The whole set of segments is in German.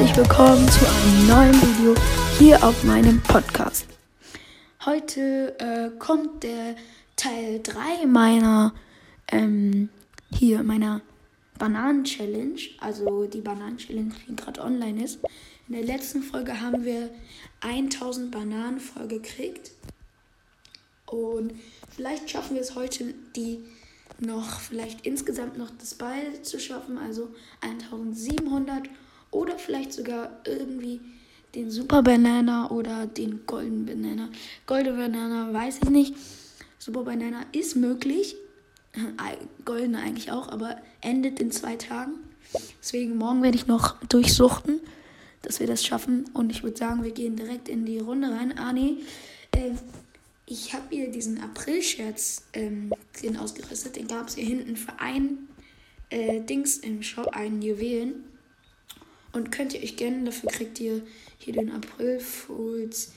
herzlich willkommen zu einem neuen Video hier auf meinem Podcast. Heute äh, kommt der Teil 3 meiner ähm, hier meiner Bananen-Challenge, also die Bananen-Challenge, die gerade online ist. In der letzten Folge haben wir 1000 Bananen voll gekriegt. Und vielleicht schaffen wir es heute, die noch, vielleicht insgesamt noch das beide zu schaffen, also 1700 oder vielleicht sogar irgendwie den Super Banana oder den Golden Banana. Golden Banana weiß ich nicht. Super Banana ist möglich. Goldene eigentlich auch, aber endet in zwei Tagen. Deswegen morgen werde ich noch durchsuchten, dass wir das schaffen. Und ich würde sagen, wir gehen direkt in die Runde rein. Ah, nee. Äh, ich habe hier diesen April-Scherz ähm, ausgerüstet. Den gab es hier hinten für ein äh, Dings im Shop, einen Juwelen. Und könnt ihr euch gönnen, dafür kriegt ihr hier den April Fools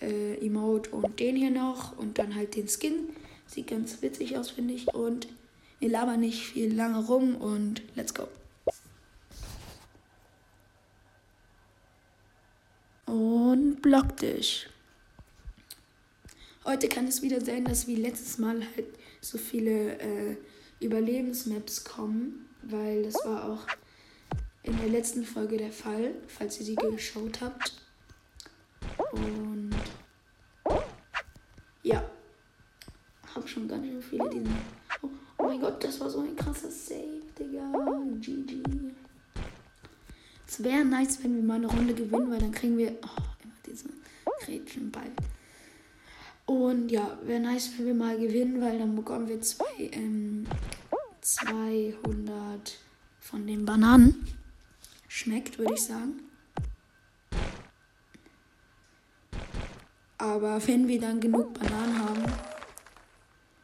äh, Emote und den hier noch und dann halt den Skin. Sieht ganz witzig aus, finde ich. Und wir labern nicht viel lange rum und let's go. Und block dich. Heute kann es wieder sein, dass wie letztes Mal halt so viele äh, Überlebensmaps kommen, weil das war auch in der letzten Folge der Fall, falls ihr sie geschaut habt. Und ja, habe schon ganz schön viele diesen. Oh, oh, mein Gott, das war so ein krasser Save, Digga. GG. Es wäre nice, wenn wir mal eine Runde gewinnen, weil dann kriegen wir oh, immer diesen Gretchenball. Und ja, wäre nice, wenn wir mal gewinnen, weil dann bekommen wir zwei, ähm, 200 von den Bananen schmeckt, würde ich sagen. Aber wenn wir dann genug Bananen haben,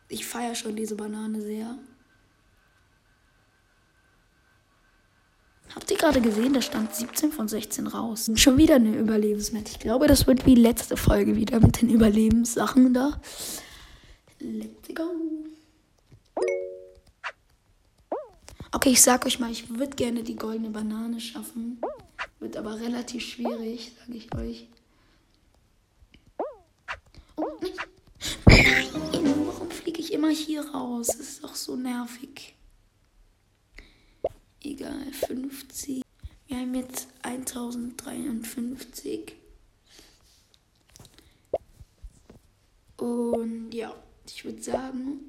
ich feiere schon diese Banane sehr. Habt ihr gerade gesehen, da stand 17 von 16 raus. Schon wieder eine Überlebensmatch. Ich glaube, das wird wie letzte Folge wieder mit den Überlebenssachen da. Let's go. Okay, ich sag euch mal, ich würde gerne die goldene Banane schaffen. Wird aber relativ schwierig, sage ich euch. Oh, nein. Nein, warum fliege ich immer hier raus? Das ist doch so nervig. Egal, 50. Wir haben jetzt 1053. Und ja, ich würde sagen,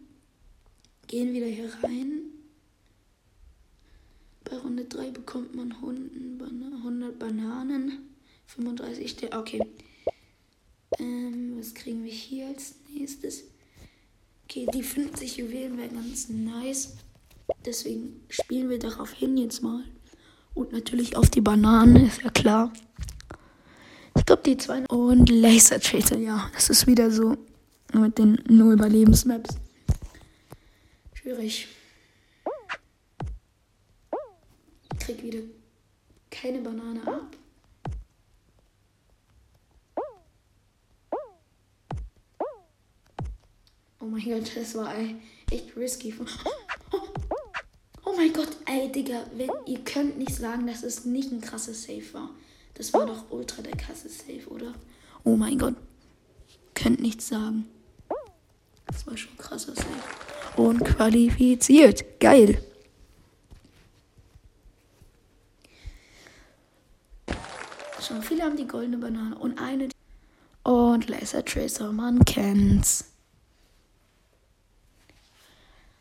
gehen wieder hier rein. Bei Runde 3 bekommt man 100 Bananen. 35 Sterne. Okay. Ähm, was kriegen wir hier als nächstes? Okay, die 50 Juwelen wären ganz nice. Deswegen spielen wir darauf hin jetzt mal. Und natürlich auf die Bananen, ist ja klar. Ich glaube, die zwei. Und Laser Tracer, ja. Das ist wieder so mit den nur Überlebensmaps. Schwierig. Krieg wieder keine Banane ab. Oh mein Gott, das war echt risky. Oh, mein Gott, ey, Digga, wenn, ihr könnt nicht sagen, dass es nicht ein krasses Safe war. Das war doch ultra der krasse Safe, oder? Oh mein Gott. Könnt nichts sagen. Das war schon krasser Safe. Und qualifiziert. Geil. Schon viele haben die goldene Banane und eine. Und Laser Tracer, man kennt's.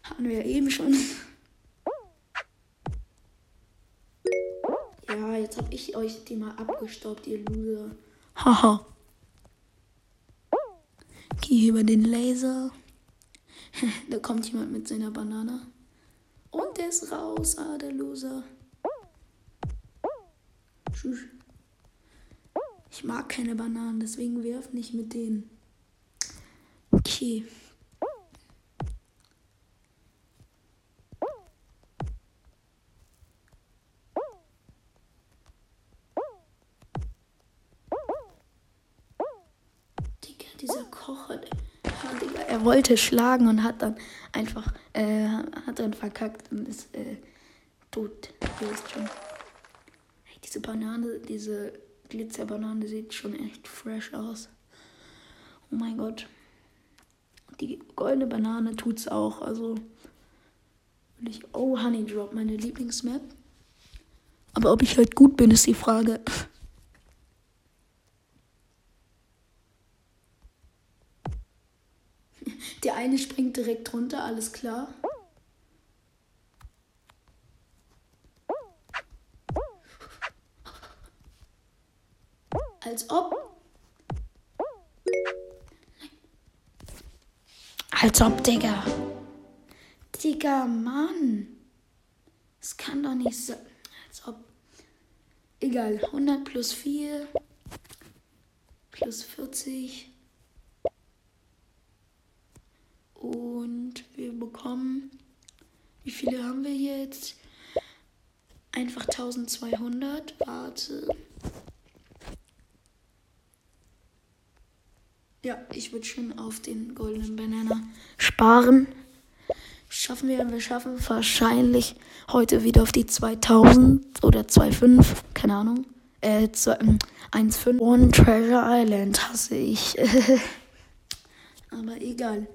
Hatten wir eben schon. Ja, jetzt hab ich euch die mal abgestaubt, ihr Loser. Haha. Geh über den Laser. da kommt jemand mit seiner Banane. Und der ist raus, ah, der Loser. Tschüss. Ich mag keine Bananen, deswegen wirf nicht mit denen. Okay. Digga, dieser Kocher, Digga, er wollte schlagen und hat dann einfach, äh, hat dann verkackt und ist, äh, tot. Ihr wisst schon. Hey, Diese Banane, diese Glitzerbanane sieht schon echt fresh aus. Oh mein Gott. Die goldene Banane tut's auch. Also will ich. Oh, Honey Drop, meine Lieblingsmap. Aber ob ich halt gut bin, ist die Frage. Der eine springt direkt runter, alles klar. Als ob. Als ob, Digga. Digga, Mann. Das kann doch nicht sein. Als ob. Egal. 100 plus 4 plus 40. Und wir bekommen. Wie viele haben wir jetzt? Einfach 1200. Warte. Ja, ich würde schon auf den goldenen Banana sparen. Schaffen wir, wir schaffen wahrscheinlich heute wieder auf die 2000 oder 2,5, keine Ahnung. Äh, 1,5. Ähm, One Treasure Island hasse ich. Aber egal.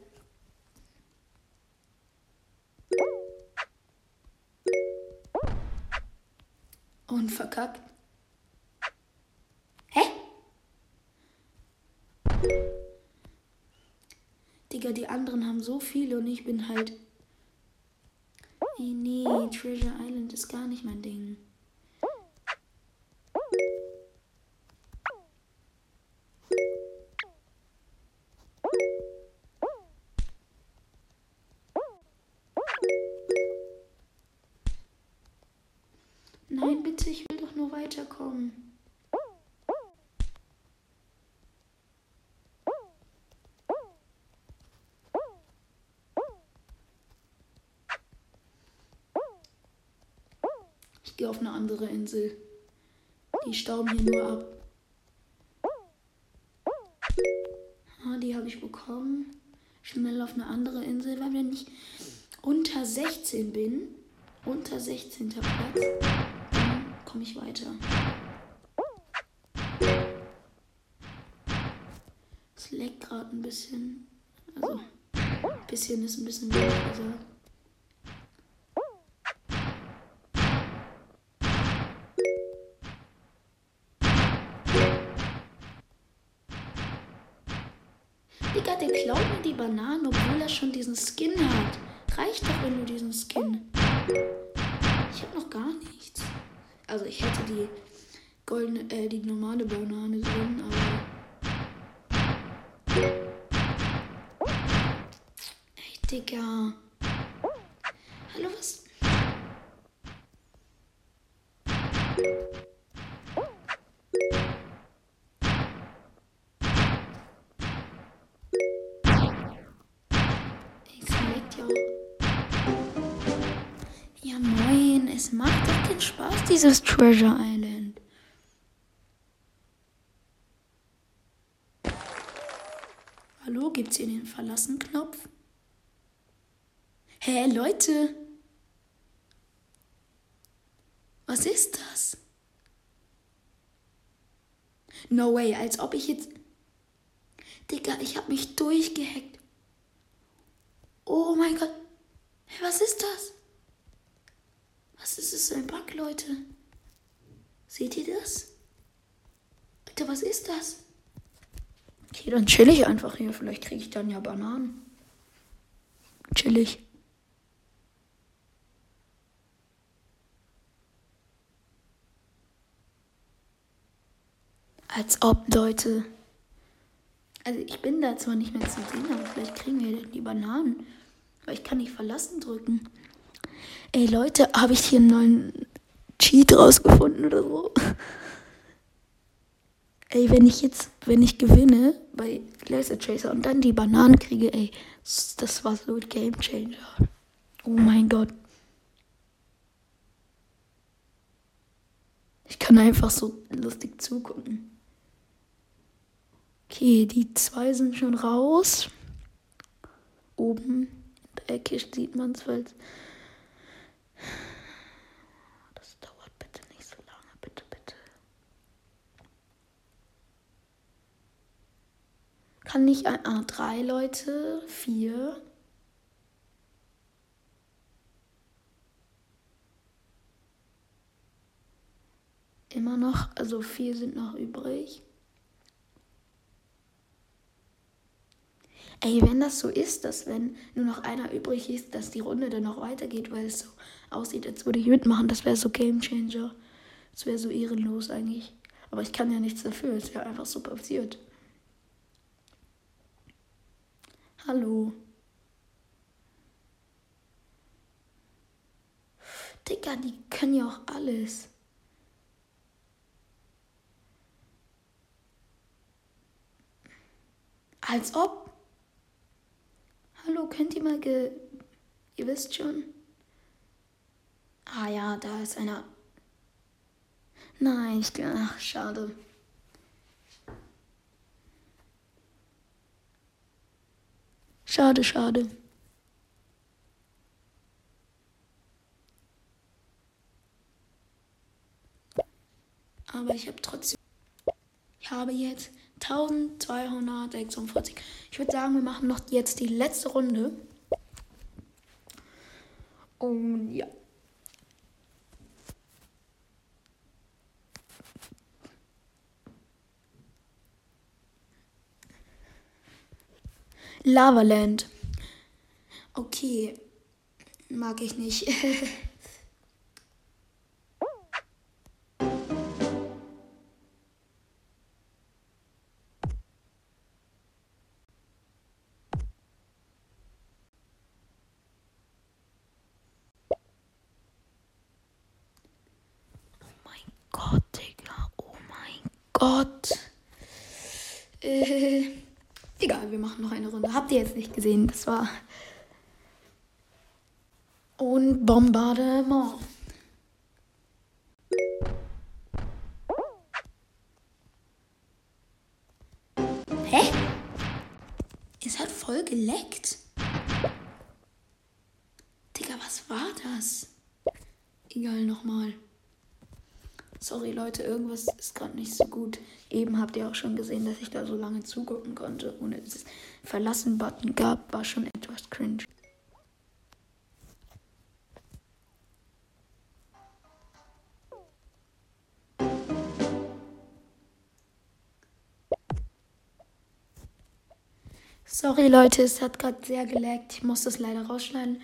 Und verkackt. Hä? Digga, die anderen haben so viele und ich bin halt. Nee, nee, Treasure Island ist gar nicht mein Ding. Gehe auf eine andere Insel. Die stauben hier nur ab. Ah, die habe ich bekommen. Schnell auf eine andere Insel, weil wenn ich unter 16 bin, unter 16. Platz, dann komme ich weiter. Es leckt gerade ein bisschen. Also, ein bisschen ist ein bisschen wenig gesagt. Bananen, obwohl er schon diesen Skin hat. Reicht doch, wenn du diesen Skin. Ich hab noch gar nichts. Also ich hätte die goldene, äh, die normale Banane drin, aber. Ey, Digga. Es macht doch den Spaß, dieses Treasure Island. Hallo, gibt's hier den Verlassen-Knopf? Hä, hey, Leute? Was ist das? No way, als ob ich jetzt... Digga, ich hab mich durchgehackt. Oh mein Gott. Hey, was ist das? Was ist es für ein Bug, Leute? Seht ihr das? Alter, was ist das? Okay, dann chill ich einfach hier. Vielleicht kriege ich dann ja Bananen. Chillig. Als ob, Leute. Also ich bin da zwar nicht mehr zu sehen, aber vielleicht kriegen wir die Bananen. Aber ich kann nicht verlassen drücken. Ey Leute, habe ich hier einen neuen Cheat rausgefunden oder so? Ey, wenn ich jetzt, wenn ich gewinne bei Laser Chaser und dann die Bananen kriege, ey, das war so ein Game Changer. Oh mein Gott. Ich kann einfach so lustig zugucken. Okay, die zwei sind schon raus. Oben in der Ecke sieht man es, weil das dauert bitte nicht so lange, bitte, bitte. Kann ich ein, ah, drei Leute, vier. Immer noch, also vier sind noch übrig. Ey, wenn das so ist, dass wenn nur noch einer übrig ist, dass die Runde dann noch weitergeht, weil es so aussieht, als würde ich mitmachen, das wäre so Game Changer. Das wäre so ehrenlos eigentlich. Aber ich kann ja nichts dafür, es ja einfach so passiert. Hallo. Digga, die können ja auch alles. Als ob. Könnt ihr mal ge... Ihr wisst schon. Ah ja, da ist einer. Nein, ich... Ach, schade. Schade, schade. Aber ich habe trotzdem. Ich habe jetzt 1246. Ich würde sagen, wir machen noch jetzt die letzte Runde. Und ja. Lavaland. Okay. Mag ich nicht. Gott. Äh, egal, wir machen noch eine Runde. Habt ihr jetzt nicht gesehen? Das war. Und Bombardement. Hä? Es hat voll geleckt. Digga, was war das? Egal, nochmal. Sorry Leute, irgendwas ist gerade nicht so gut. Eben habt ihr auch schon gesehen, dass ich da so lange zugucken konnte, ohne dass es Verlassen-Button gab, war schon etwas cringe. Sorry Leute, es hat gerade sehr gelaggt. Ich muss das leider rausschneiden.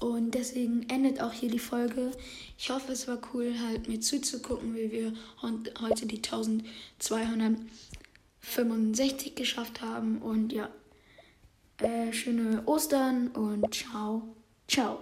Und deswegen endet auch hier die Folge. Ich hoffe, es war cool, halt mir zuzugucken, wie wir heute die 1265 geschafft haben. Und ja, äh, schöne Ostern und ciao, ciao.